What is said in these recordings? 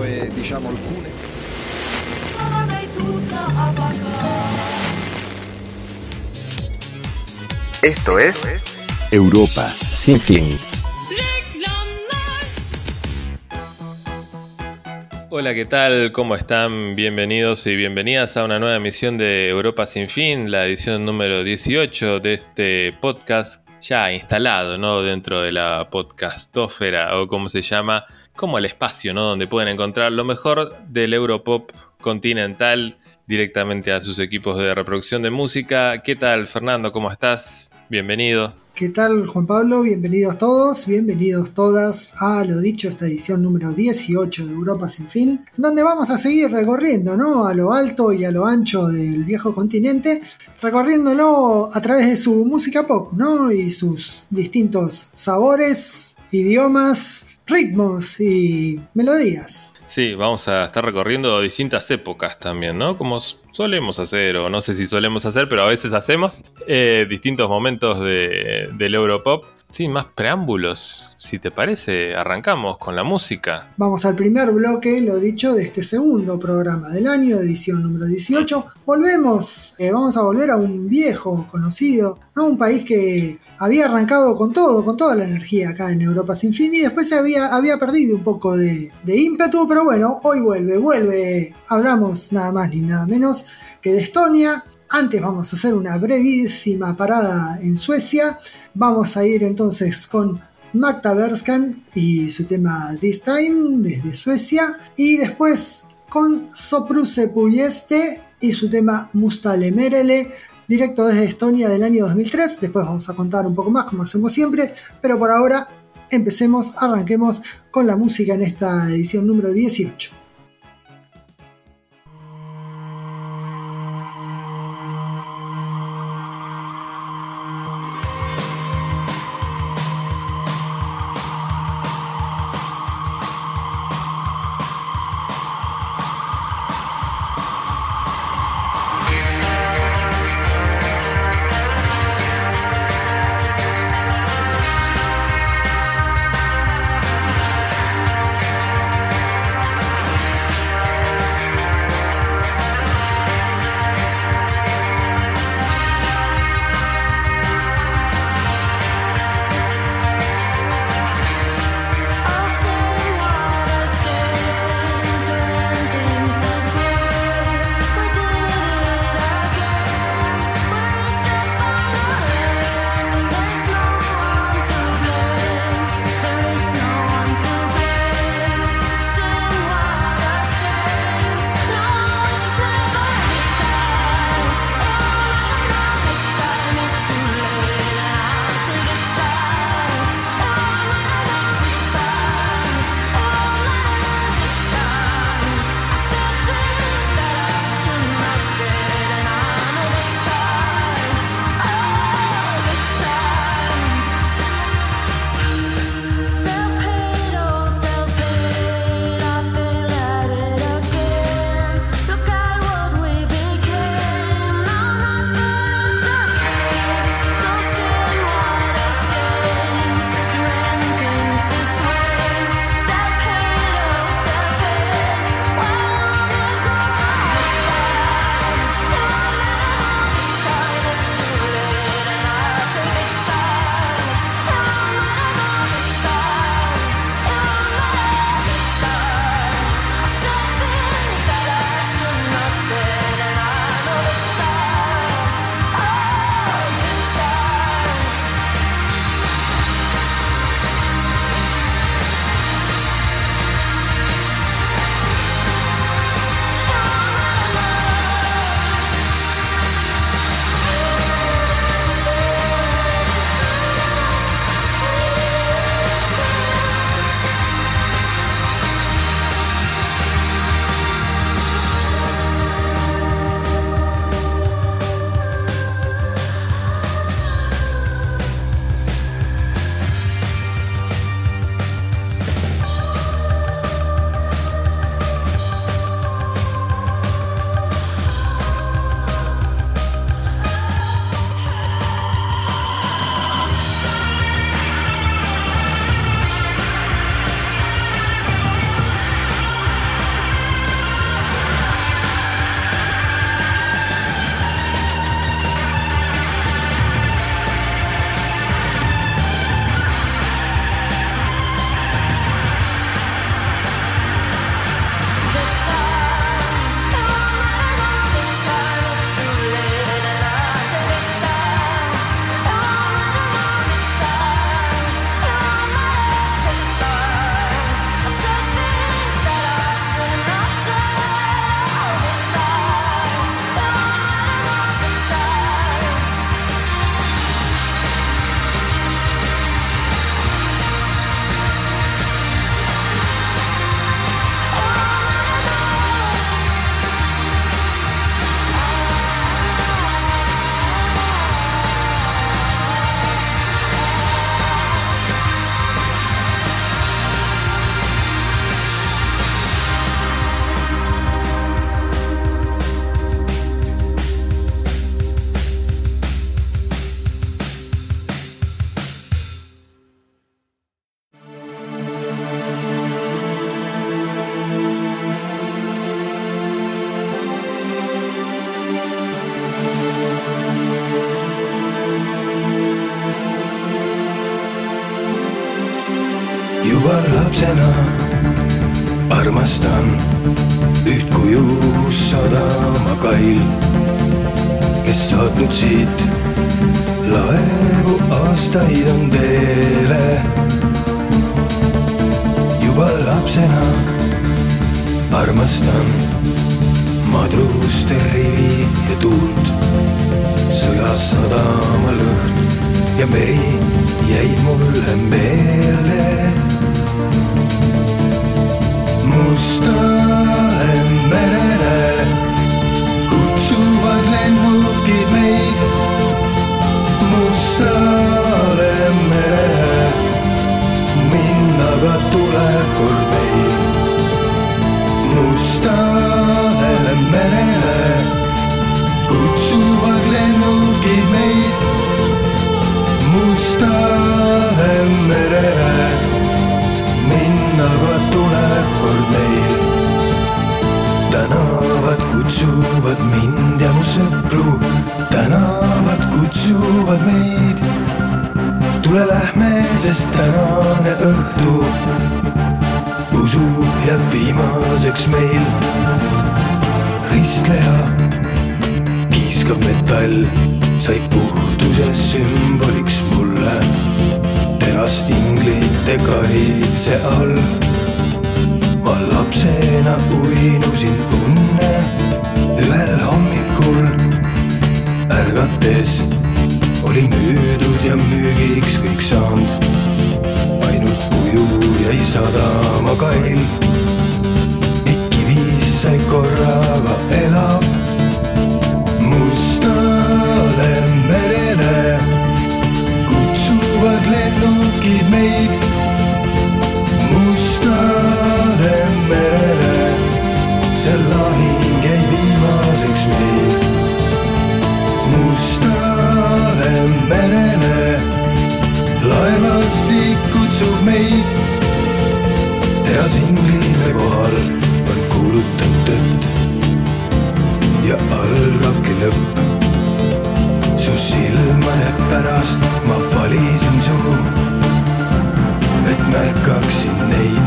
e diciamo alcune. Esto es Europa sin fin. Hola, ¿qué tal? ¿Cómo están? Bienvenidos y bienvenidas a una nueva emisión de Europa sin fin, la edición número 18 de este podcast ya instalado, ¿no? Dentro de la podcastófera o como se llama, como el espacio, ¿no? Donde pueden encontrar lo mejor del Europop continental directamente a sus equipos de reproducción de música. ¿Qué tal, Fernando? ¿Cómo estás? Bienvenido. ¿Qué tal Juan Pablo? Bienvenidos todos, bienvenidos todas a lo dicho, esta edición número 18 de Europa sin fin, donde vamos a seguir recorriendo, ¿no? A lo alto y a lo ancho del viejo continente, recorriéndolo a través de su música pop, ¿no? Y sus distintos sabores, idiomas, ritmos y melodías. Sí, vamos a estar recorriendo distintas épocas también, ¿no? Como solemos hacer, o no sé si solemos hacer, pero a veces hacemos, eh, distintos momentos de, del Europop. Sin más preámbulos, si te parece, arrancamos con la música. Vamos al primer bloque, lo dicho, de este segundo programa del año, edición número 18. Volvemos, eh, vamos a volver a un viejo conocido, a un país que había arrancado con todo, con toda la energía acá en Europa sin fin y después se había, perdido un poco de, de ímpetu, pero bueno, hoy vuelve, vuelve, hablamos nada más ni nada menos que de Estonia. Antes vamos a hacer una brevísima parada en Suecia. Vamos a ir entonces con Magda Berskan y su tema This Time desde Suecia. Y después con Sopruse Puyeste y su tema Mustale Merele, directo desde Estonia del año 2003. Después vamos a contar un poco más como hacemos siempre. Pero por ahora empecemos, arranquemos con la música en esta edición número 18. Lapsena armastan üht kuju sadamakail, kes saatnud siit laevu aastaid on teele. Metall sai puhtuse sümboliks mulle. teras inglite kaitse all. ma lapsena uinusin unne ühel hommikul ärgates olin müüdud ja müügiks kõik saanud. ainult kuju jäi sadama kail. ikki viis sai korraga elab mustale merele kutsuvad lennukid meid mustale merele. see lahing jäi viimaseks meil. mustale merele laevastik kutsub meid. terasinglile kohal on kuulutanud tõtt ja algabki lõpp. Su silmade pärast ma valisin su, et märkaksin neid.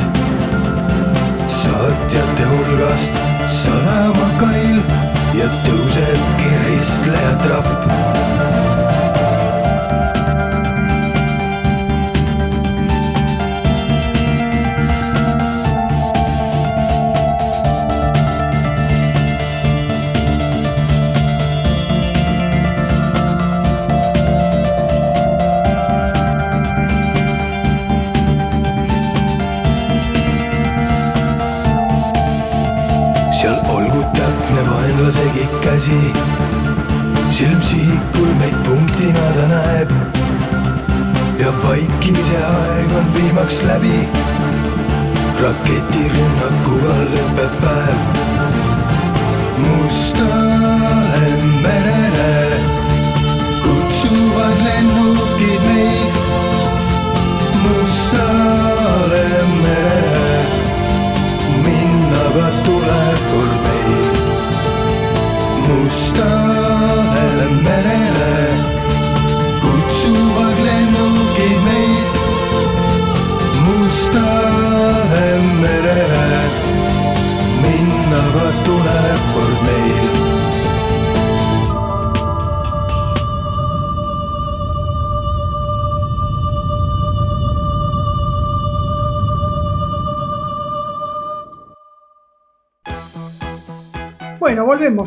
saatjate hulgast sadamakail ja tõusebki ristleja trapp päevaks läbi. raketirünnakuga lõpeb päev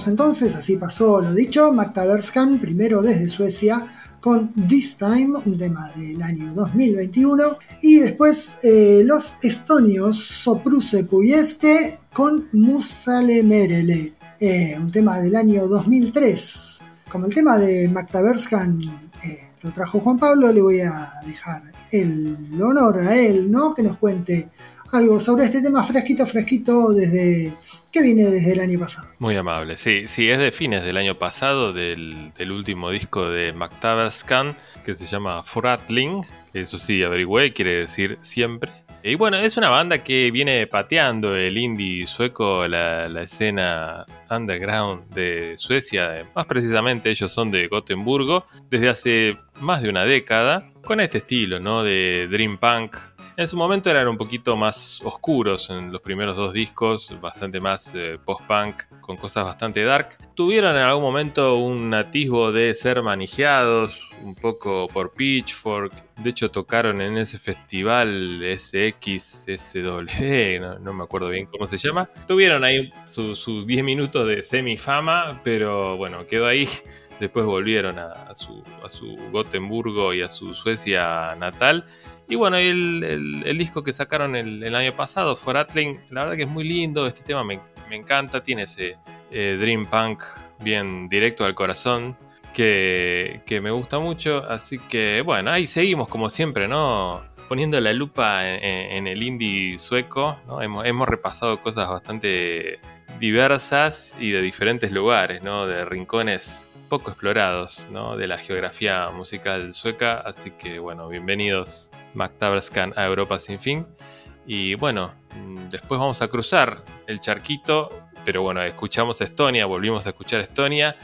Entonces, así pasó lo dicho, Magda Berskan, primero desde Suecia, con This Time, un tema del año 2021, y después eh, los estonios Sopruse Puieste con Mustale Merele, eh, un tema del año 2003. Como el tema de Magda Berskan eh, lo trajo Juan Pablo, le voy a dejar el honor a él, ¿no? Que nos cuente algo sobre este tema fresquito, fresquito, desde que viene desde el año pasado. Muy amable, sí, sí, es de fines del año pasado, del, del último disco de McTaverscan, que se llama Fratling, que eso sí, averigüé, quiere decir siempre. Y bueno, es una banda que viene pateando el indie sueco, la, la escena underground de Suecia, más precisamente ellos son de Gotemburgo, desde hace más de una década, con este estilo, ¿no? De Dream Punk, En su momento eran un poquito más oscuros en los primeros dos discos, bastante más eh, post-punk, con cosas bastante dark. Tuvieron en algún momento un atisbo de ser manijeados, un poco por Pitchfork. De hecho, tocaron en ese festival SXSW, no, no me acuerdo bien cómo se llama. Tuvieron ahí sus 10 minutos de semi-fama, pero bueno, quedó ahí. Después volvieron a, su, a Gotemburgo y a su Suecia natal y bueno, el, disco que sacaron el, año pasado, For Atling, la verdad que es muy lindo, este tema me, encanta, tiene ese eh, Dream Punk bien directo al corazón, que, me gusta mucho, así que bueno, ahí seguimos como siempre, ¿no? Poniendo la lupa en, el indie sueco. Hemos, hemos repasado cosas bastante diversas y de diferentes lugares, ¿no? De rincones poco explorados ¿no? de la geografía musical sueca. Así que bueno, bienvenidos McTaverscan a Europa sin fin. Y bueno, mm, después vamos a cruzar el charquito, pero bueno, escuchamos Estonia, volvimos a escuchar Estonia.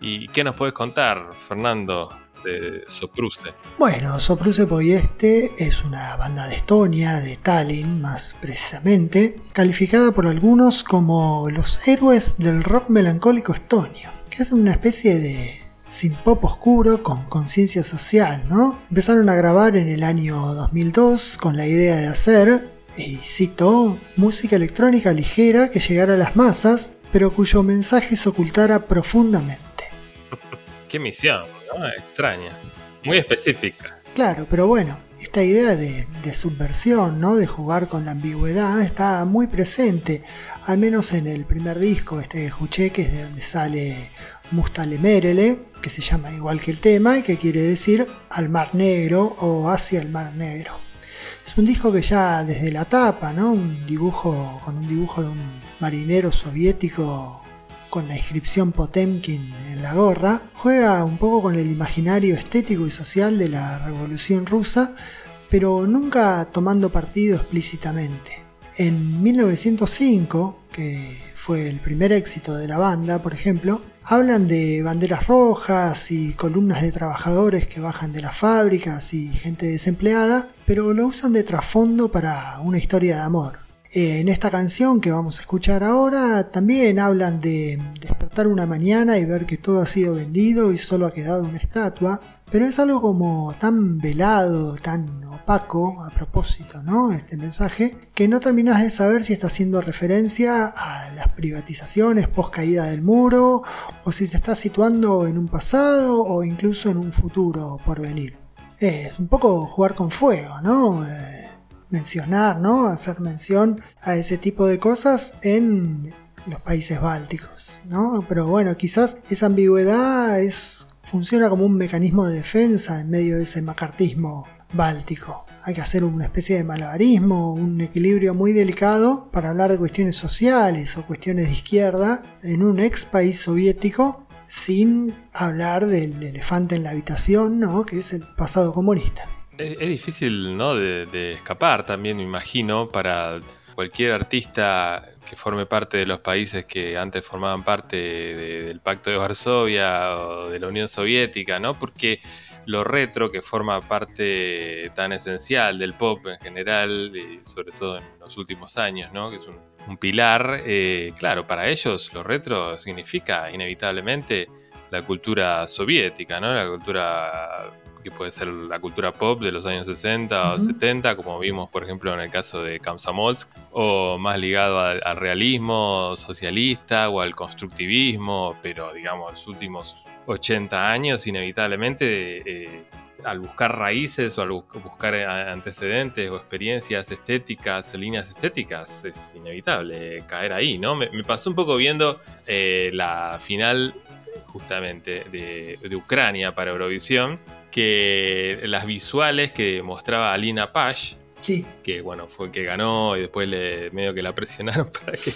¿Y qué nos puedes contar, Fernando, de Sopruse? Bueno, Sopruse Poyeste es una banda de Estonia, de Tallinn más precisamente, calificada por algunos como los héroes del rock melancólico estonio que es una especie de sin pop oscuro con conciencia social, ¿no? Empezaron a grabar en el año 2002 con la idea de hacer, y cito, música electrónica ligera que llegara a las masas, pero cuyo mensaje se ocultara profundamente. Qué misión, ¿no? Extraña, muy específica. Claro, pero bueno, esta idea de, subversión, ¿no? de jugar con la ambigüedad, está muy presente, al menos en el primer disco, este que escuché, que es de donde sale Mustale Merele, que se llama igual que el tema y que quiere decir al Mar Negro o hacia el Mar Negro. Es un disco que ya desde la tapa, ¿no? un dibujo con un dibujo de un marinero soviético con la inscripción Potemkin en la gorra, juega un poco con el imaginario estético y social de la Revolución rusa, pero nunca tomando partido explícitamente. En 1905, que fue el primer éxito de la banda, por ejemplo, hablan de banderas rojas y columnas de trabajadores que bajan de las fábricas y gente desempleada, pero lo usan de trasfondo para una historia de amor. Eh, en esta canción que vamos a escuchar ahora también hablan de despertar una mañana y ver que todo ha sido vendido y solo ha quedado una estatua, pero es algo como tan velado, tan opaco a propósito, ¿no? Este mensaje, que no terminas de saber si está haciendo referencia a las privatizaciones post caída del muro o si se está situando en un pasado o incluso en un futuro por venir. Es un poco jugar con fuego, ¿no? Eh, mencionar, ¿no? Hacer mención a ese tipo de cosas en los países bálticos, ¿no? Pero bueno, quizás esa ambigüedad es, funciona como un mecanismo de defensa en medio de ese macartismo báltico. Hay que hacer una especie de malabarismo, un equilibrio muy delicado para hablar de cuestiones sociales o cuestiones de izquierda en un ex país soviético sin hablar del elefante en la habitación, ¿no? que es el pasado comunista. Es, difícil, ¿no? De, escapar también, me imagino, para cualquier artista que forme parte de los países que antes formaban parte del Pacto de Varsovia o de la Unión Soviética, ¿no? Porque lo retro, que forma parte tan esencial del pop en general, y sobre todo en los últimos años, ¿no? Que es un, pilar, eh, claro, para ellos lo retro significa inevitablemente la cultura soviética, ¿no? La cultura que puede ser la cultura pop de los años 60 o 70, como vimos por ejemplo en el caso de Kamsamolsk, o más ligado al, realismo socialista o al constructivismo, pero digamos los últimos 80 años inevitablemente eh, al buscar raíces o al buscar antecedentes o experiencias estéticas, líneas estéticas, es inevitable caer ahí, ¿no? Me, pasó un poco viendo eh, la final justamente de, de Ucrania para Eurovisión, que las visuales que mostraba Alina Pash, que bueno, fue que ganó y después le, medio que la presionaron para que,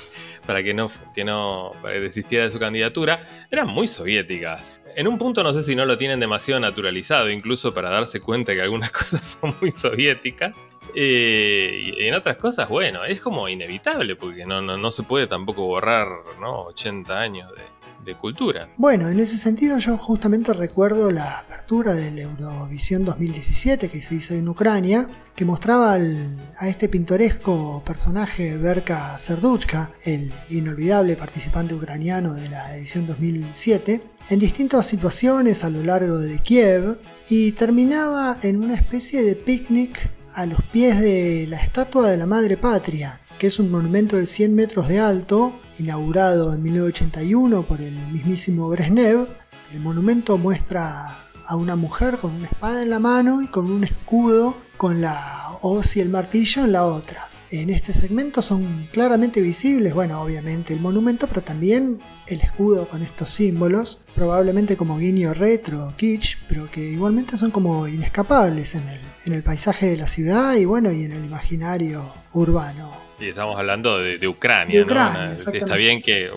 para que no, que no desistiera de su candidatura, eran muy soviéticas. En un punto no sé si no lo tienen demasiado naturalizado, incluso para darse cuenta que algunas cosas son muy soviéticas. Eh, y en otras cosas, bueno, es como inevitable, porque no, no, no se puede tampoco borrar ¿no? 80 años de, de cultura. Bueno, en ese sentido yo justamente recuerdo la apertura del Eurovisión 2017 que se hizo en Ucrania, que mostraba a este pintoresco personaje Berka Serduchka, el inolvidable participante ucraniano de la edición 2007, en distintas situaciones a lo largo de Kiev y terminaba en una especie de picnic a los pies de la estatua de la Madre Patria, que es un monumento de 100 metros de alto, inaugurado en 1981 por el mismísimo Brezhnev. El monumento muestra a una mujer con una espada en la mano y con un escudo con la hoz y el martillo en la otra. En este segmento son claramente visibles, bueno, obviamente el monumento, pero también el escudo con estos símbolos, probablemente como guiño retro, kitsch, pero que igualmente son como inescapables en el, en el paisaje de la ciudad y bueno, y en el imaginario urbano. Y estamos hablando de, Ucrania, de Ucrania ¿no? Está bien que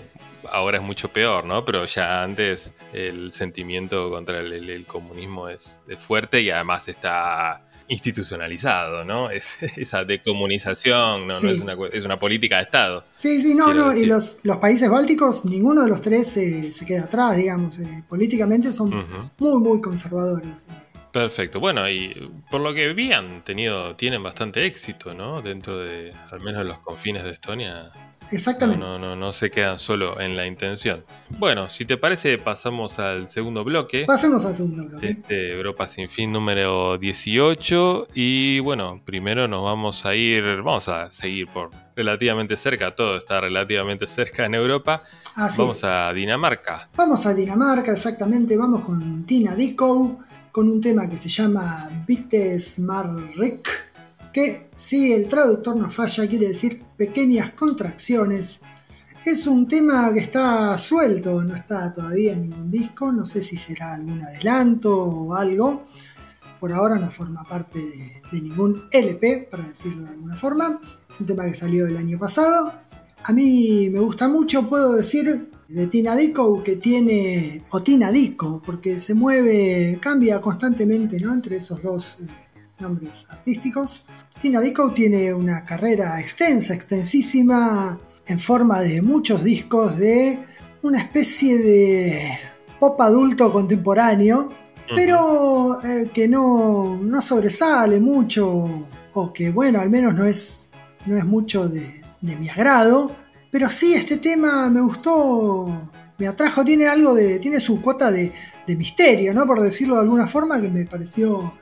ahora es mucho peor, ¿no? Pero ya antes el sentimiento contra el, comunismo es, fuerte y además está institucionalizado, ¿no? Es, esa decomunización, ¿no? es, una, es, una, política de Estado. Sí, sí, no, no, y los, los, países bálticos, ninguno de los tres se queda atrás, digamos, eh, políticamente son muy, muy conservadores. Perfecto, bueno, y por lo que vi han tenido, tienen bastante éxito, ¿no? Dentro de, al menos los confines de Estonia, Exactamente. No, no, no, se quedan solo en la intención. Bueno, si te parece, pasamos al segundo bloque. Pasemos al segundo bloque. Este Europa Sin Fin número 18. Y bueno, primero nos vamos a ir, vamos a seguir por relativamente cerca, todo está relativamente cerca en Europa. vamos a Dinamarca. Vamos a Dinamarca, exactamente. Vamos con Tina Dickow, con un tema que se llama Bites Marrik que si el traductor no falla quiere decir pequeñas contracciones. Es un tema que está suelto, no está todavía en ningún disco, no sé si será algún adelanto o algo. Por ahora no forma parte de, ningún LP, para decirlo de alguna forma. Es un tema que salió el año pasado. A mí me gusta mucho, puedo decir, de Tina Dico que tiene, o Tina Dico, porque se mueve, cambia constantemente ¿no? entre esos dos eh, nombres artísticos. Tina Dickow tiene una carrera extensa, extensísima, en forma de muchos discos de una especie de pop adulto contemporáneo, pero eh, que no, no, sobresale mucho, o que bueno, al menos no es, no es mucho de, mi agrado. Pero sí, este tema me gustó, me atrajo, tiene algo de, tiene su cuota de, de misterio, ¿no? Por decirlo de alguna forma, que me pareció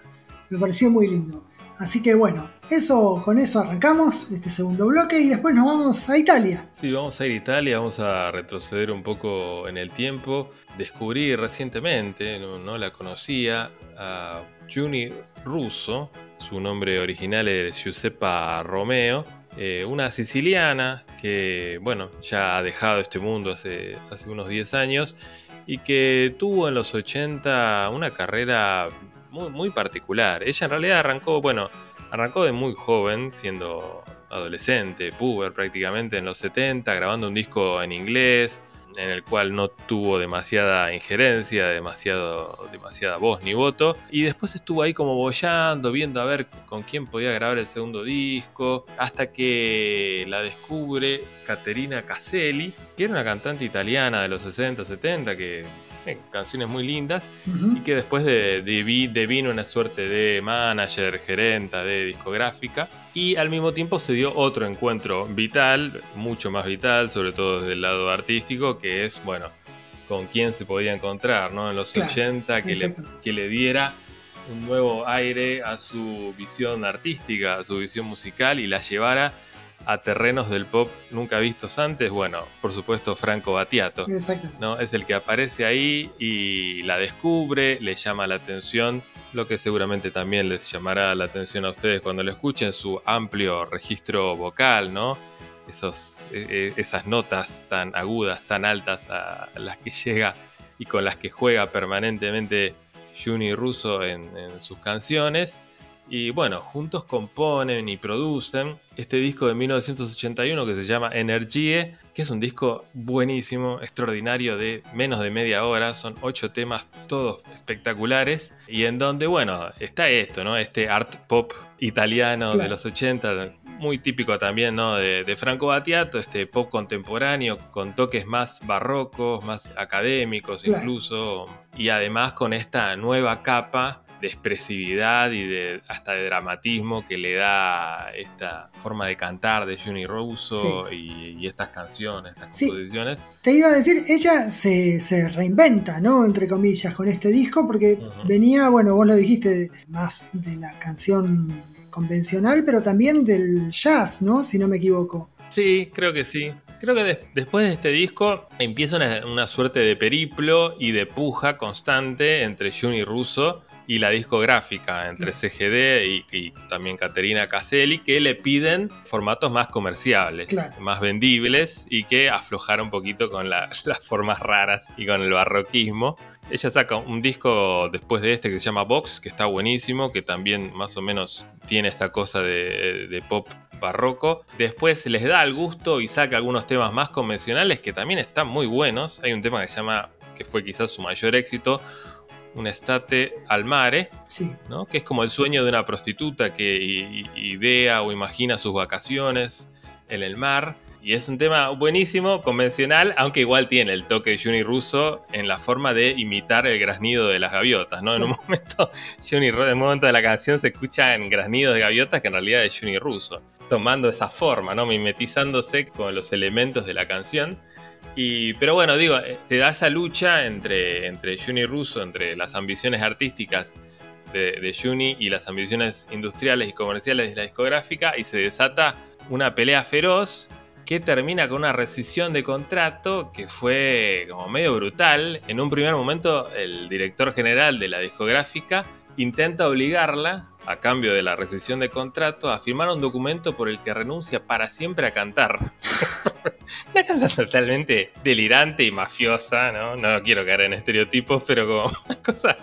me pareció muy lindo. Así que bueno, eso con eso arrancamos este segundo bloque y después nos vamos a Italia. Sí, vamos a ir a Italia, vamos a retroceder un poco en el tiempo. Descubrí recientemente, no, la conocía, a Juni Russo, su nombre original es Giuseppa Romeo, eh, una siciliana que, bueno, ya ha dejado este mundo hace, unos 10 años y que tuvo en los 80 una carrera muy, muy particular. Ella en realidad arrancó, bueno, arrancó de muy joven, siendo adolescente, puber prácticamente en los 70, grabando un disco en inglés, en el cual no tuvo demasiada injerencia, demasiado, demasiada voz ni voto. Y después estuvo ahí como bollando, viendo a ver con quién podía grabar el segundo disco, hasta que la descubre Caterina Caselli, que era una cantante italiana de los 60, 70, que canciones muy lindas y que después de, devino una suerte de manager, gerenta de discográfica y al mismo tiempo se dio otro encuentro vital, mucho más vital, sobre todo desde el lado artístico, que es, bueno, con quién se podía encontrar, ¿no? En los 80, que le, que le diera un nuevo aire a su visión artística, a su visión musical y la llevara a terrenos del pop nunca vistos antes, bueno, por supuesto Franco Battiato, ¿no? Es el que aparece ahí y la descubre, le llama la atención, lo que seguramente también les llamará la atención a ustedes cuando lo escuchen, su amplio registro vocal, ¿no? Esos, e, e, esas notas tan agudas, tan altas a las que llega y con las que juega permanentemente Juni Russo en sus canciones y bueno, juntos componen y producen este disco de 1981 que se llama Energie, que es un disco buenísimo, extraordinario, de menos de media hora. Son ocho temas, todos espectaculares. Y en donde, bueno, está esto, ¿no? Este art pop italiano de los 80, muy típico también, ¿no? De, Franco Battiato, este pop contemporáneo con toques más barrocos, más académicos incluso. Y además con esta nueva capa de expresividad y de hasta de dramatismo que le da esta forma de cantar de Juni Russo y, y, estas canciones, estas composiciones. Te iba a decir, ella se, se, reinventa, ¿no? Entre comillas, con este disco, porque venía, bueno, vos lo dijiste, más de la canción convencional, pero también del jazz, ¿no? Si no me equivoco. Sí, creo que sí. Creo que después de este disco empieza una, suerte de periplo y de puja constante entre Juni Russo y la discográfica, entre CGD y, también Caterina Caselli, que le piden formatos más comerciables, más vendibles y que aflojara un poquito con las formas raras y con el barroquismo. Ella saca un disco después de este que se llama Box, que está buenísimo, que también más o menos tiene esta cosa de pop barroco. Después les da el gusto y saca algunos temas más convencionales que también están muy buenos. Hay un tema que se llama, que fue quizás su mayor éxito, un estate al mare, ¿no? que es como el sueño de una prostituta que idea o imagina sus vacaciones en el mar. Y es un tema buenísimo, convencional, aunque igual tiene el toque de Juni Russo en la forma de imitar el graznido de las gaviotas, ¿no? En un momento, Juni en un momento de la canción se escucha en graznidos de gaviotas que en realidad es Juni Russo, tomando esa forma, ¿no? Mimetizándose con los elementos de la canción. Pero bueno, digo, eh, te da esa lucha entre, entre Juni Russo, entre las ambiciones artísticas de, de Juni y las ambiciones industriales y comerciales de la discográfica y se desata una pelea feroz que termina con una rescisión de contrato que fue como medio brutal. En un primer momento el director general de la discográfica intenta obligarla, a cambio de la rescisión de contrato, a firmar un documento por el que renuncia para siempre a cantar. una cosa totalmente delirante y mafiosa, ¿no? No quiero caer en estereotipos, pero como una cosa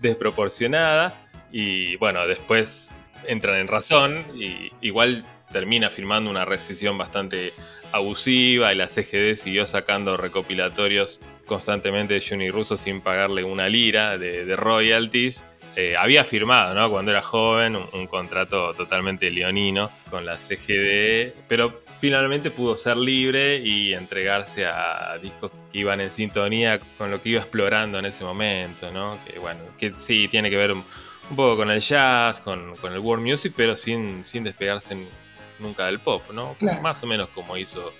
desproporcionada. Y bueno, después entran en razón y igual termina firmando una rescisión bastante abusiva y la CGD siguió sacando recopilatorios constantemente de Juni Russo sin pagarle una lira de, royalties. Eh, había firmado, ¿no? Cuando era joven, un, contrato totalmente leonino con la CGD, pero finalmente pudo ser libre y entregarse a discos que iban en sintonía con lo que iba explorando en ese momento, ¿no? Que bueno, que sí, tiene que ver un, poco con el jazz, con, el world music, pero sin, sin despegarse en, nunca del pop, ¿no? Más o menos como hizo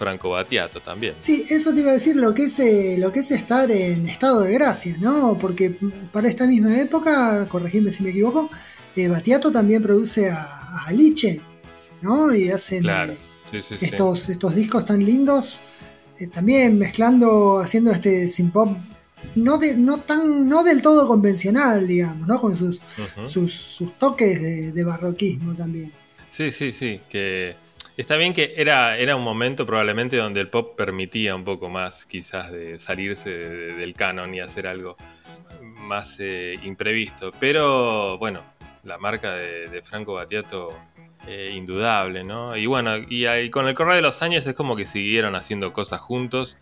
Franco Battiato también. Sí, eso te iba a decir lo que es, eh, lo que es estar en estado de gracia, ¿no? Porque para esta misma época, corregime si me equivoco, eh, Battiato también produce a, Aliche, ¿no? Y hacen eh, estos, estos discos tan lindos, también mezclando, haciendo este synth pop no, de, no, tan, no del todo convencional, digamos, ¿no? Con sus, sus, toques de barroquismo también. Sí, sí, sí, que está bien que era, era un momento probablemente donde el pop permitía un poco más quizás de salirse del canon y hacer algo más eh, imprevisto, pero bueno, la marca de, Franco Battiato eh, indudable, ¿no? Y bueno, y, con el correr de los años es como que siguieron haciendo cosas juntos.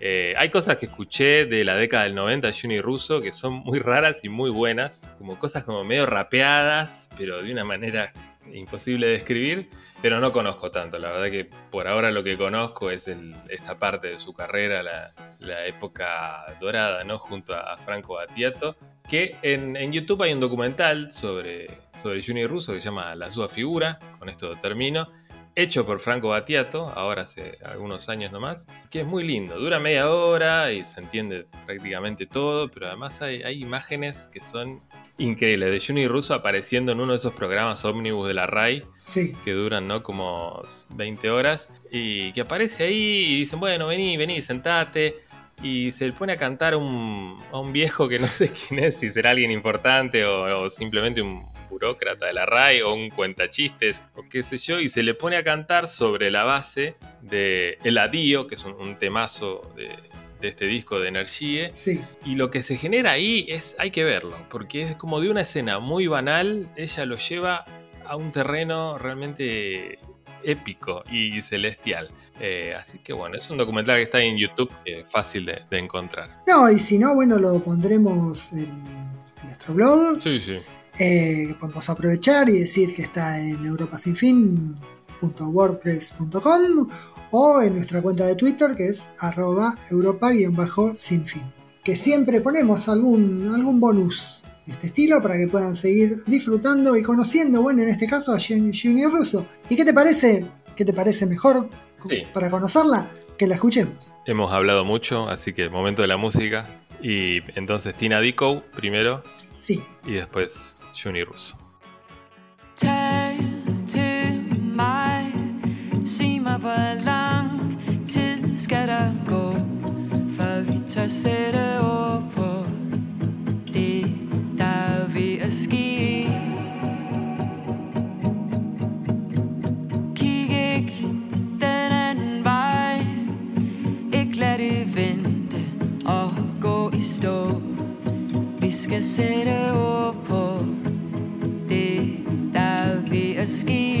Eh, hay cosas que escuché de la década del 90 de Juni Russo que son muy raras y muy buenas, como cosas como medio rapeadas, pero de una manera imposible de describir, pero no conozco tanto. La verdad que por ahora lo que conozco es esta parte de su carrera, la, época dorada, ¿no? Junto a Franco Battiato, que en, YouTube hay un documental sobre, sobre Juni Russo que se llama La Sua Figura, con esto termino, hecho por Franco Battiato, ahora hace algunos años nomás, que es muy lindo, dura media hora y se entiende prácticamente todo, pero además hay, hay imágenes que son increíble, de Juni Russo apareciendo en uno de esos programas ómnibus de la RAI, que duran ¿no? como 20 horas, y que aparece ahí y dicen, bueno, vení, vení, sentate, y se le pone a cantar a un viejo que no sé quién es, si será alguien importante o, simplemente un burócrata de la RAI o un cuentachistes o qué sé yo, y se le pone a cantar sobre la base de El Adío, que es un temazo de de este disco de Energie. Sí. Y lo que se genera ahí es, hay que verlo, porque es como de una escena muy banal, ella lo lleva a un terreno realmente épico y celestial. Eh, así que bueno, es un documental que está en YouTube, eh, fácil de, encontrar. No, y si no, bueno, lo pondremos en, nuestro blog. Sí, sí. Eh, podemos aprovechar y decir que está en europasinfin.wordpress.com o en nuestra cuenta de Twitter que es arroba europa-sinfín. Que siempre ponemos algún, algún bonus este estilo para que puedan seguir disfrutando y conociendo, bueno, en este caso a Juni Russo. ¿Y qué te parece? ¿Qué te parece mejor Sí. para conocerla? Que la escuchemos. Hemos hablado mucho, así que momento de la música. Y entonces Tina Dico primero Sí, y después Juni Russo. Skal der gå Før vi tør sætte ord på Det, der er ved at ske Kig ikke den anden vej Ikke lad det vente og gå i stå Vi skal sætte ord på det, der er ved at ske.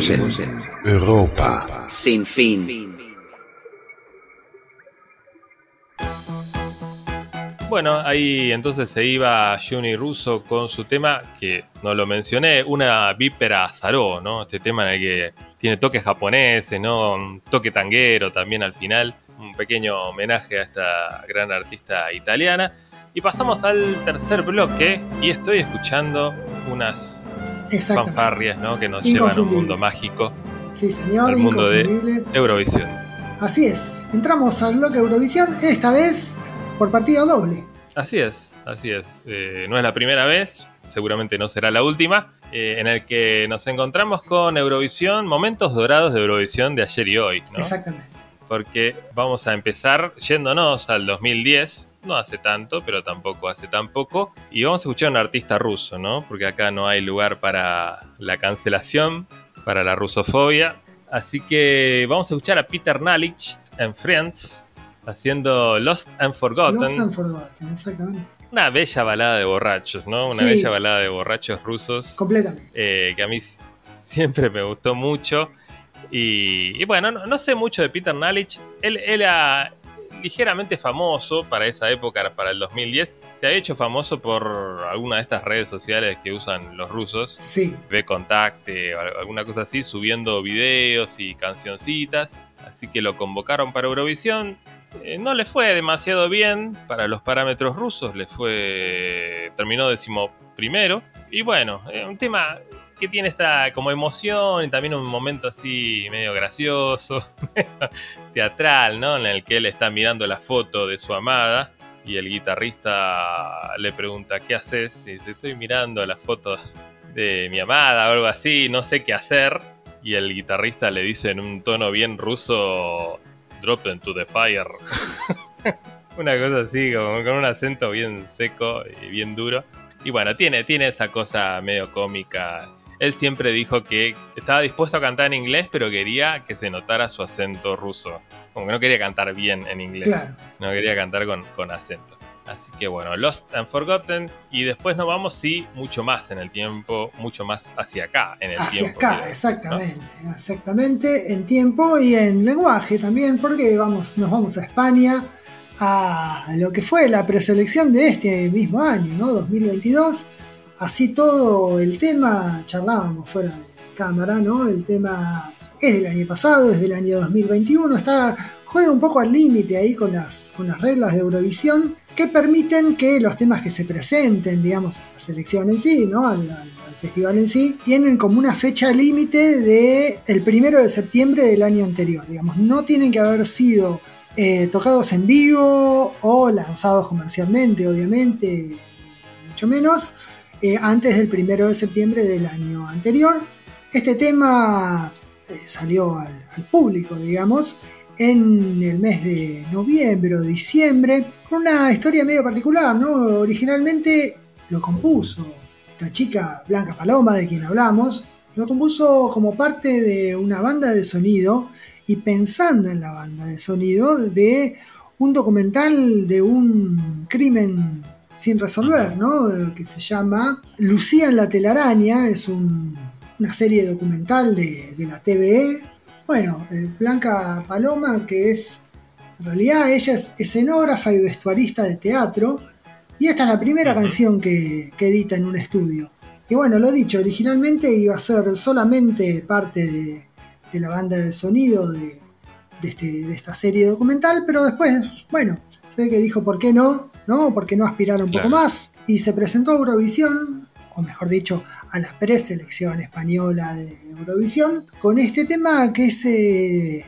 Seguimos en Europa. Sin fin. Bueno, ahí entonces se iba Juni Russo con su tema, que no lo mencioné, una vípera azaró, ¿no? Este tema en el que tiene toques japoneses, ¿no? Un toque tanguero también al final, un pequeño homenaje a esta gran artista italiana. Y pasamos al tercer bloque y estoy escuchando unas. Fanfarrias, ¿no? Que nos llevan a un mundo mágico, Sí, señor, al mundo de. Eurovisión. Así es, entramos al bloque Eurovisión, esta vez por partida doble. Así es, así es. Eh, no es la primera vez, seguramente no será la última, eh, en el que nos encontramos con Eurovisión, momentos dorados de Eurovisión de ayer y hoy, ¿no? Exactamente. Porque vamos a empezar yéndonos al 2010, no hace tanto, pero tampoco hace tan poco, y vamos a escuchar a un artista ruso, ¿no? Porque acá no hay lugar para la cancelación, para la rusofobia. Así que vamos a escuchar a Peter Nalich en Friends, haciendo Lost and Forgotten. Lost and Forgotten, exactamente. Una bella balada de borrachos, ¿no? Una Sí, bella balada de borrachos rusos Completamente. eh, que a mí siempre me gustó mucho. Y, y bueno, no, no sé mucho de Peter Nalich. Él era ligeramente famoso para esa época, para el 2010. Se ha hecho famoso por alguna de estas redes sociales que usan los rusos. Sí, Contacte o al- alguna cosa así, subiendo videos y cancioncitas. Así que lo convocaron para Eurovisión. Eh, no le fue demasiado bien para los parámetros rusos, le fue. terminó décimo primero. Y bueno, eh, un tema que tiene esta como emoción y también un momento así medio gracioso, teatral, ¿no? En el que él está mirando la foto de su amada y el guitarrista le pregunta, ¿qué haces? Y dice, estoy mirando la foto de mi amada o algo así, no sé qué hacer. Y el guitarrista le dice en un tono bien ruso, drop into the fire. Una cosa así, como con un acento bien seco y bien duro. Y bueno, tiene, tiene esa cosa medio cómica. Él siempre dijo que estaba dispuesto a cantar en inglés, pero quería que se notara su acento ruso. Como que no quería cantar bien en inglés. claro. No quería cantar con, con acento. Así que bueno, Lost and Forgotten. Y después nos vamos, sí, mucho más en el tiempo, mucho más hacia acá en el Hacia tiempo. acá, exactamente. Exactamente, en tiempo y en lenguaje también, porque vamos, nos vamos a España a lo que fue la preselección de este mismo año, ¿no? 2022. Así todo el tema, charlábamos fuera de cámara, ¿no? El tema es del año pasado, es del año 2021, está, juega un poco al límite ahí con las, con las reglas de Eurovisión que permiten que los temas que se presenten, digamos, a la selección en sí, ¿no? Al, al- al festival en sí, tienen como una fecha límite de el primero de septiembre del año anterior, digamos, no tienen que haber sido eh, tocados en vivo o lanzados comercialmente, obviamente, mucho menos, eh, antes del primero de septiembre del año anterior. Este tema eh, salió al, al público, digamos, en el mes de noviembre o diciembre, con una historia medio particular, ¿no? Originalmente lo compuso esta chica Blanca Paloma, de quien hablamos, lo compuso como parte de una banda de sonido y pensando en la banda de sonido de un documental de un crimen sin resolver, ¿no? Que se llama Lucía en la telaraña, es un- una serie documental de, de la TVE Bueno, eh, Blanca Paloma, que es, en realidad ella es escenógrafa y vestuarista de teatro, y esta es la primera canción que, que edita en un estudio. Y bueno, lo dicho, originalmente iba a ser solamente parte de, de la banda de sonido de, de este- de esta serie documental, pero después, bueno, se ve que dijo, ¿por qué no? ¿No? ¿Por qué no aspirar un poco Claro. más? Y se presentó a Eurovisión, o mejor dicho, a la preselección española de Eurovisión, con este tema que es eh,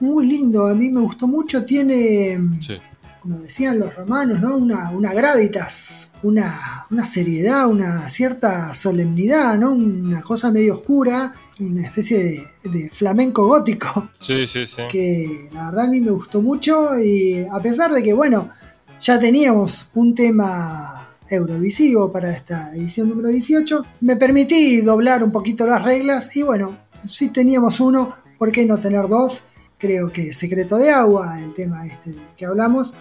muy lindo, a mí me gustó mucho, tiene Sí. como decían los romanos, ¿no? Una, una gravitas, una, una seriedad, una cierta solemnidad, ¿no? Una cosa medio oscura, una especie de, de flamenco gótico, Sí, sí, sí. que la verdad a mí me gustó mucho y a pesar de que, bueno, ya teníamos un tema eurovisivo para esta edición número 18, me permití doblar un poquito las reglas y bueno, si teníamos uno, ¿por qué no tener dos? Creo que Secreto de Agua, el tema este del que hablamos,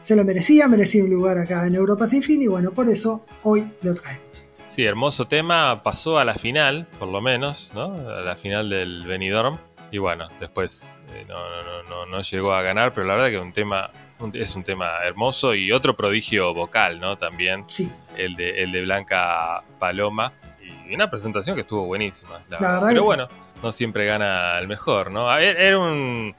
se lo merecía, merecía un lugar acá en Europa Sin Fin y bueno, por eso hoy lo traemos. Sí, hermoso tema. Pasó a la final, por lo menos, ¿no? A la final del Benidorm. Y bueno, después eh, no, no, no, no, llegó a ganar, pero la verdad que un tema, es un tema hermoso y otro prodigio vocal, ¿no? También Sí, el de, el de Blanca Paloma. Y una presentación que estuvo buenísima. la La verdad Pero bueno, no siempre gana el mejor, ¿no? A ver, Era un-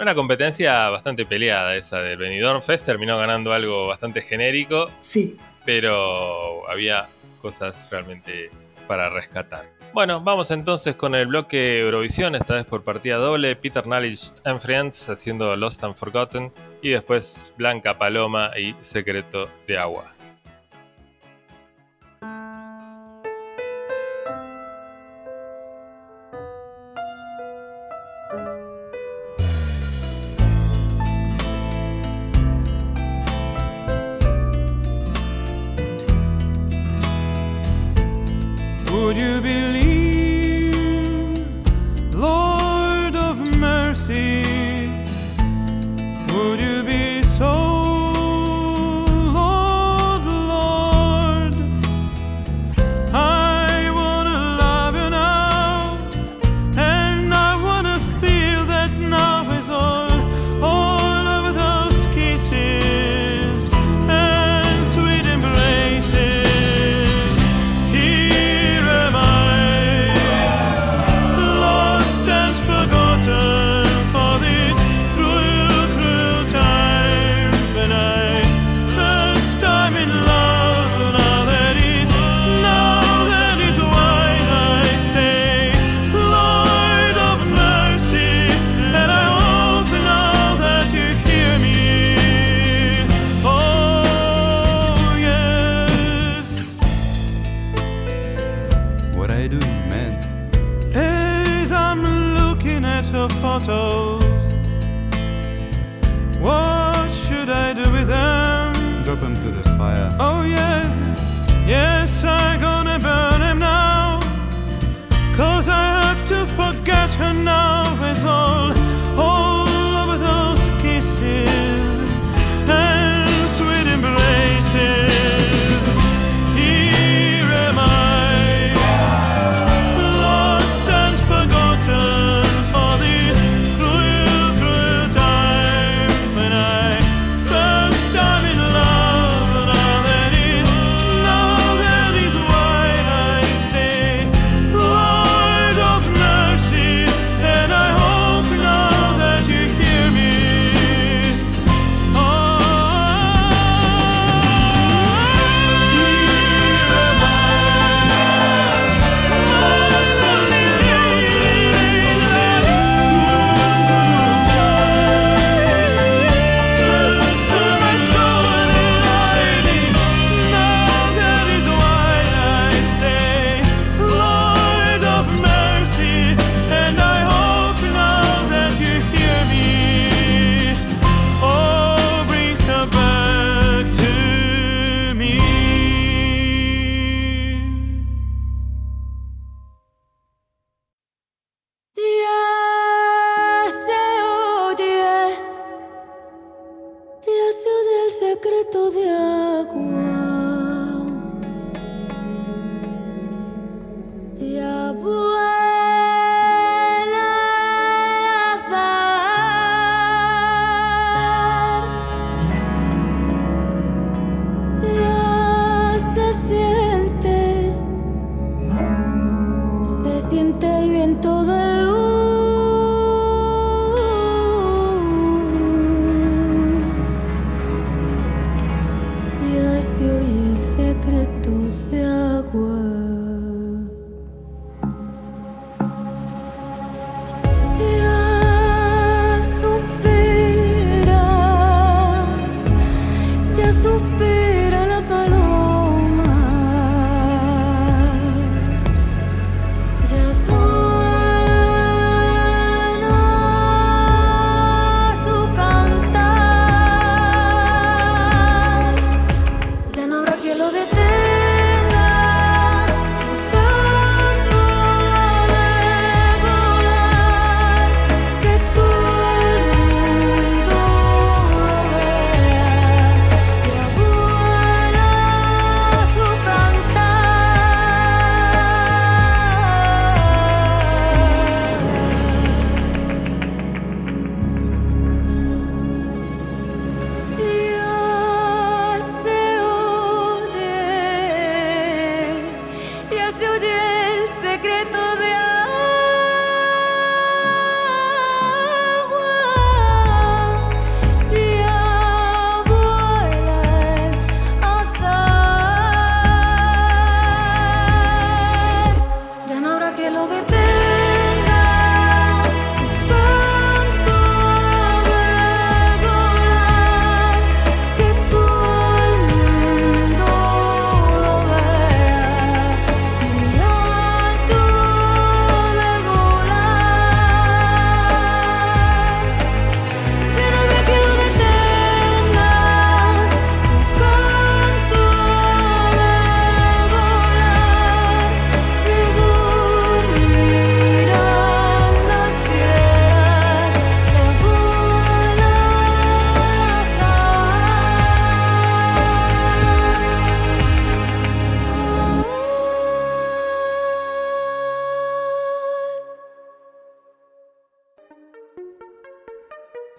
una competencia bastante peleada esa del Benidorm Fest. Terminó ganando algo bastante genérico sí, pero había cosas realmente para rescatar. Bueno, vamos entonces con el bloque Eurovisión, esta vez por partida doble, Peter Knowledge and Friends haciendo Lost and Forgotten y después Blanca Paloma y Secreto de Agua.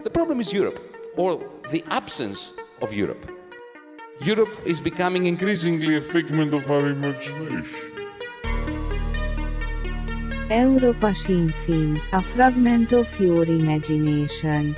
The problem is Europe, or the absence of Europe. Europe is becoming increasingly a figment of our imagination. Europa Sinfín, a fragment of your imagination.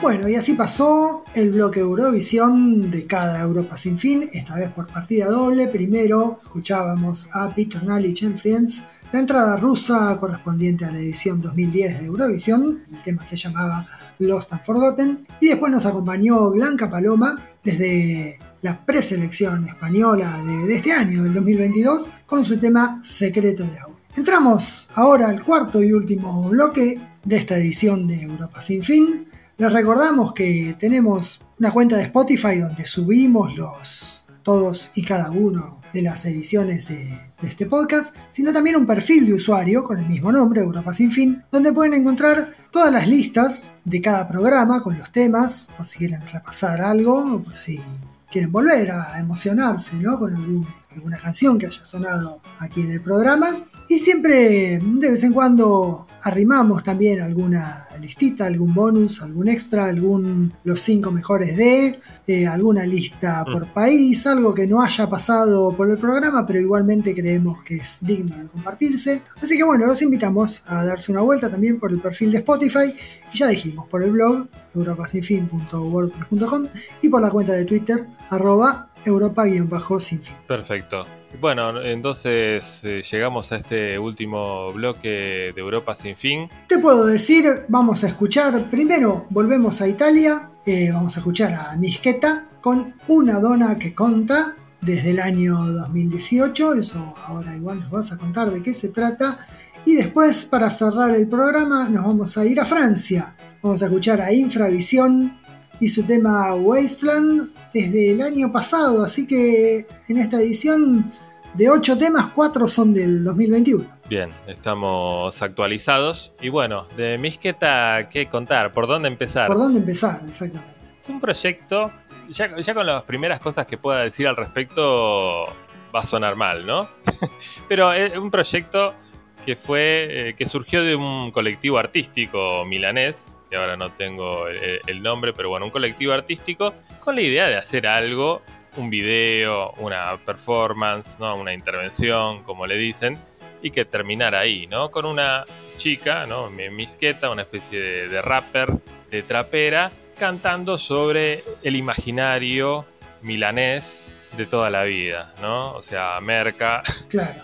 Bueno, y así pasó el bloque Eurovisión de cada Europa sin fin, esta vez por partida doble. Primero escuchábamos a Peter Nalich en Friends, la entrada rusa correspondiente a la edición 2010 de Eurovisión, el tema se llamaba Lost and Forgotten, y después nos acompañó Blanca Paloma desde la preselección española de, este año, del 2022, con su tema Secreto de Agua. Entramos ahora al cuarto y último bloque de esta edición de Europa sin fin. Les recordamos que tenemos una cuenta de Spotify donde subimos los todos y cada uno de las ediciones de, este podcast, sino también un perfil de usuario con el mismo nombre, Europa Sin Fin, donde pueden encontrar todas las listas de cada programa con los temas, por si quieren repasar algo o por si quieren volver a emocionarse ¿no? con algún- alguna canción que haya sonado aquí en el programa. Y siempre, de vez en cuando, arrimamos también alguna listita, algún bonus, algún extra, algún los cinco mejores de, eh, alguna lista por país, algo que no haya pasado por el programa, pero igualmente creemos que es digno de compartirse. Así que bueno, los invitamos a darse una vuelta también por el perfil de Spotify y ya dijimos, por el blog europasinfin.wordpress.com y por la cuenta de Twitter arroba europa-sinfin. Perfecto. Bueno, entonces eh, llegamos a este último bloque de Europa sin fin. Te puedo decir, vamos a escuchar, primero volvemos a Italia, eh, vamos a escuchar a Mischetta con Una dona que conta desde el año 2018, eso ahora igual nos vas a contar de qué se trata, y después para cerrar el programa nos vamos a ir a Francia, vamos a escuchar a Infravisión y su tema Wasteland desde el año pasado, así que en esta edición de 8 temas, 4 son del 2021. Bien, estamos actualizados. Y bueno, de Misqueta, ¿qué contar? ¿Por dónde empezar? ¿Por dónde empezar? Exactamente. Es un proyecto, ya, ya con las primeras cosas que pueda decir al respecto va a sonar mal, ¿no? Pero es un proyecto que fue, eh, que surgió de un colectivo artístico milanés, ahora no tengo el, el nombre, pero bueno, un colectivo artístico con la idea de hacer algo, un video, una performance, ¿no? Una intervención, como le dicen, y que terminara ahí, ¿no? Con una chica, ¿no? Mi- Misqueta, una especie de, de rapper, de trapera, cantando sobre el imaginario milanés de toda la vida, ¿no? O sea, merca, Claro.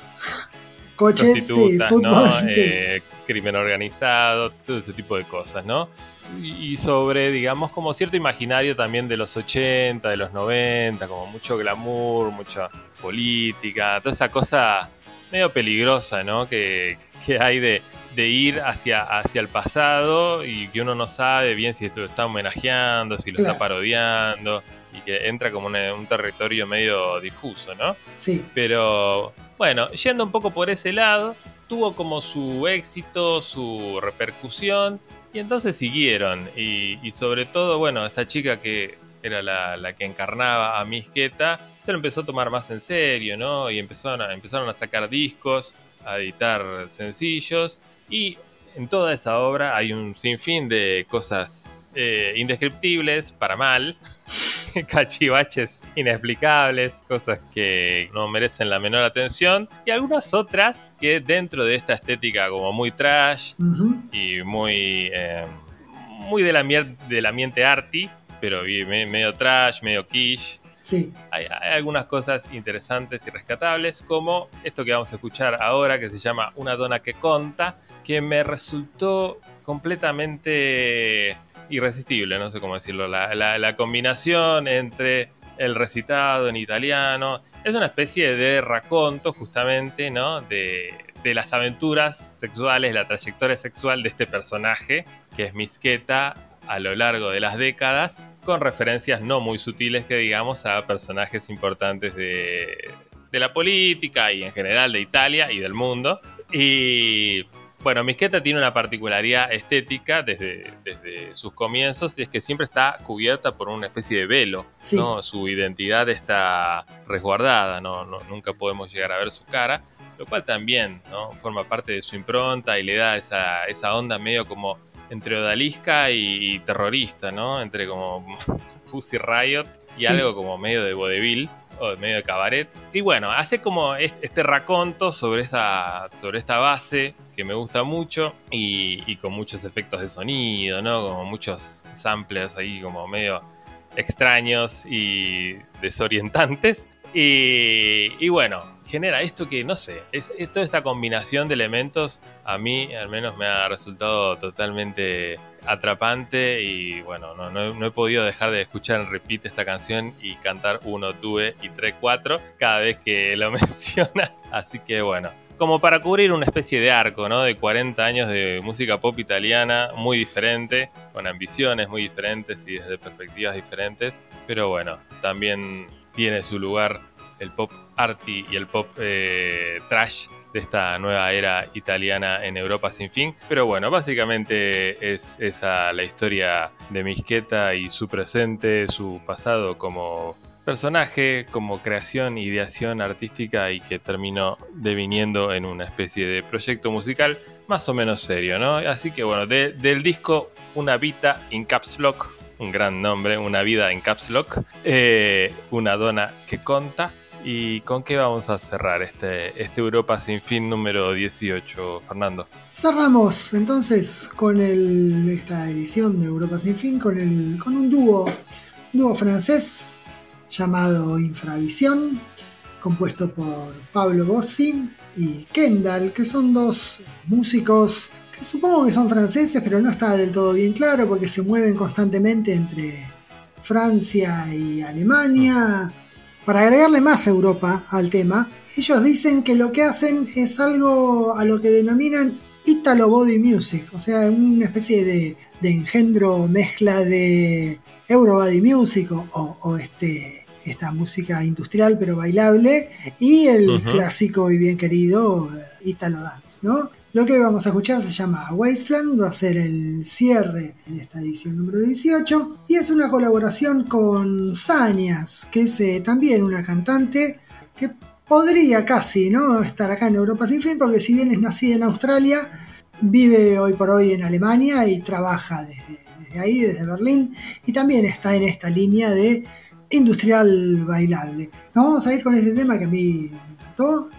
Coches, sí, fútbol, ¿no? sí. Eh, crimen organizado, todo ese tipo de cosas, ¿no? Y sobre, digamos, como cierto imaginario también de los 80, de los 90, como mucho glamour, mucha política, toda esa cosa medio peligrosa, ¿no? Que, que hay de, de ir hacia, hacia el pasado y que uno no sabe bien si lo está homenajeando, si lo está Claro. parodiando, y que entra como en un territorio medio difuso, ¿no? Sí, Pero bueno, yendo un poco por ese lado, tuvo como su éxito, su repercusión, y entonces siguieron. Y, y sobre todo, bueno, esta chica que era la, la que encarnaba a Misqueta, se lo empezó a tomar más en serio, ¿no? Y empezaron a, empezaron a sacar discos, a editar sencillos, y en toda esa obra hay un sinfín de cosas eh, indescriptibles para mal, cachivaches inexplicables, cosas que no merecen la menor atención, y algunas otras que dentro de esta estética como muy trash y muy, eh, muy del, ambiente, del ambiente arty, pero medio trash, medio quiche, sí, hay, hay algunas cosas interesantes y rescatables, como esto que vamos a escuchar ahora, que se llama Una dona que conta, que me resultó completamente irresistible, no sé cómo decirlo, la, combinación entre el recitado en italiano, es una especie de raconto justamente, ¿no? De, de las aventuras sexuales, la trayectoria sexual de este personaje, que es Misqueta, a lo largo de las décadas, con referencias no muy sutiles que digamos a personajes importantes de, de la política y en general de Italia y del mundo. Y bueno, Misqueta tiene una particularidad estética desde, desde sus comienzos y es que siempre está cubierta por una especie de velo. Sí. ¿no? Su identidad está resguardada, ¿no? No- nunca podemos llegar a ver su cara. lo cual también ¿no? forma parte de su impronta y le da esa, esa onda medio como entre odalisca y, terrorista, ¿no? Entre como Pussy Riot y Sí. algo como medio de vodevil o de medio de cabaret. Y bueno, hace como es- este raconto sobre esta, sobre esta base que me gusta mucho y, con muchos efectos de sonido, ¿no? Como muchos samplers ahí como medio extraños y desorientantes. Y, bueno, genera esto que, no sé, es, toda esta combinación de elementos a mí al menos me ha resultado totalmente atrapante y bueno, no, no no he podido dejar de escuchar en repeat esta canción y cantar uno, tuve y tres, cuatro cada vez que lo menciona. Así que bueno, como para cubrir una especie de arco, ¿no? De 40 años de música pop italiana muy diferente, con ambiciones muy diferentes y desde perspectivas diferentes, pero bueno, también tiene su lugar el pop arty y el pop eh, trash de esta nueva era italiana en Europa sin fin. Pero bueno, básicamente es esa la historia de Misqueta y su presente, su pasado como personaje, como creación, ideación artística y que terminó deviniendo en una especie de proyecto musical más o menos serio, ¿no? Así que bueno, de- del disco Una Vita in Caps Lock, un gran nombre, Una Vida en Caps Lock, eh, Una Dona que Conta. ¿Y con qué vamos a cerrar este, este Europa sin fin número 18, Fernando? Cerramos entonces con el- esta edición de Europa Sin Fin con, el, con un dúo, un dúo francés llamado Infravisión, compuesto por Pablo Bossi y Kendall, que son dos músicos que supongo que son franceses, pero no está del todo bien claro porque se mueven constantemente entre Francia y Alemania. Para agregarle más Europa al tema, ellos dicen que lo que hacen es algo a lo que denominan Italo Body Music, o sea, una especie de, de engendro, mezcla de Euro Body Music o este, esta música industrial pero bailable y el clásico y bien querido eh, Italo Dance, ¿no? Lo que vamos a escuchar se llama Wasteland, va a ser el cierre de esta edición número 18 y es una colaboración con Sanias, que es eh, también una cantante que podría casi ¿no? estar acá en Europa sin fin, porque si bien es nacida en Australia, vive hoy por hoy en Alemania y trabaja desde, desde ahí, desde Berlín, y también está en esta línea de industrial bailable. Nos vamos a ir con este tema que a mí me encantó,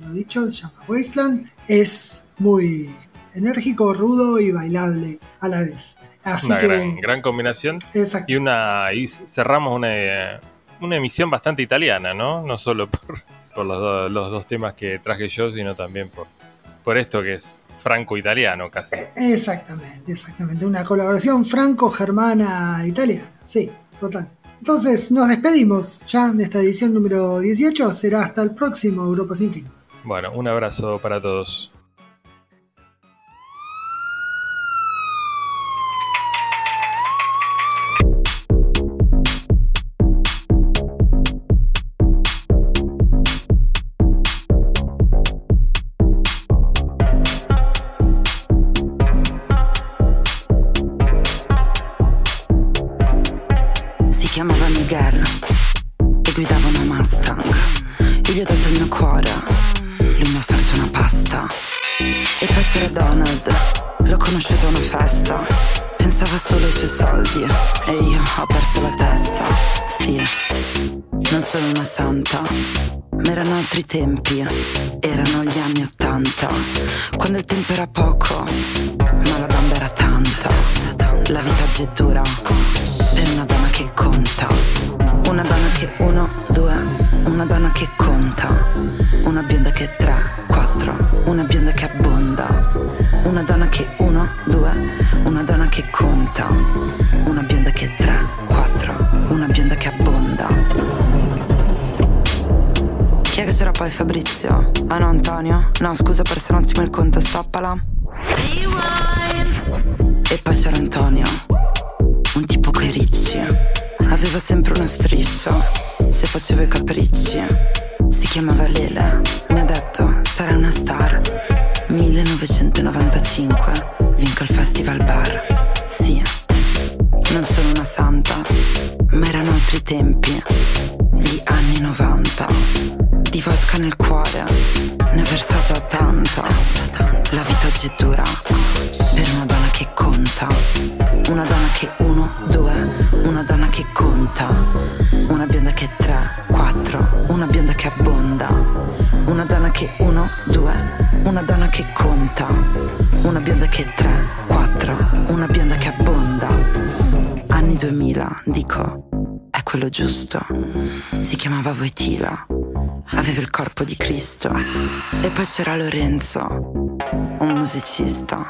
lo dicho, se llama Wasteland, es muy enérgico, rudo y bailable a la vez. Así una que, gran, gran combinación. exacto. Y una y cerramos una, una emisión bastante italiana, ¿no? No solo por, por los, do- los dos temas que traje yo, sino también por, por esto que es franco-italiano casi. Exactamente, exactamente. Una colaboración franco-germana-italiana. Sí, total. Entonces nos despedimos ya de esta edición número 18. Será hasta el próximo Europa Sin Fin. Bueno, un abrazo para todos. Vodka nel cuore, ne ho versata tanta. La vita oggi è dura, per una donna che conta. Una donna che uno, due, una donna che conta. Una bionda che tre, quattro, una bionda che abbonda. Una donna che uno, due, una donna che conta. Una bionda che tre, quattro, una bionda che abbonda. Anni 2000, dico, è quello giusto. Si chiamava Voitila, aveva il corpo di Cristo. E poi c'era Lorenzo, un musicista.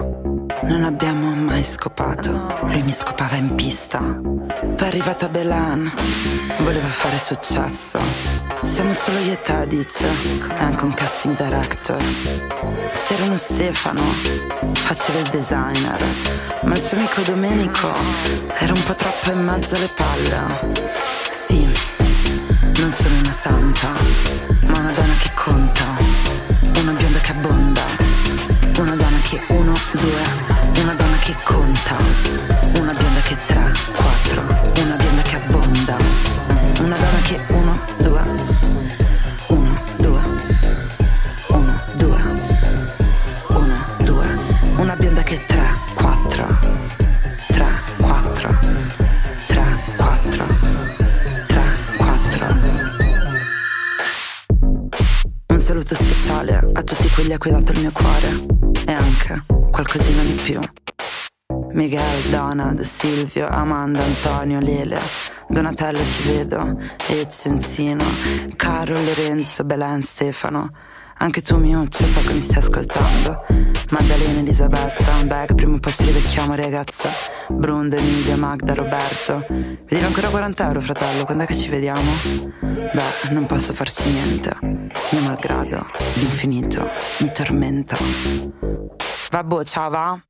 Non abbiamo mai scopato, lui mi scopava in pista. Poi è arrivata Belan, voleva fare successo. Siamo solo io e te, dice, è anche un casting director. C'era uno Stefano, faceva il designer, ma il suo amico Domenico era un po' troppo in mezzo alle palle. Sono una santa, Donald, Silvio, Amanda, Antonio, Lele, Donatello ci vedo, Ezio, Enzino, Caro, Lorenzo, Belen, Stefano. Anche tu Miuccia so che mi stai ascoltando Maddalena, Elisabetta, Beg, prima o poi ci rivecchiamo ragazza Brunda, Emilia, Magda, Roberto Vi ancora 40 euro fratello, quando è che ci vediamo? Beh, non posso farci niente Mio malgrado, l'infinito mi tormenta Vabbè, ciao va?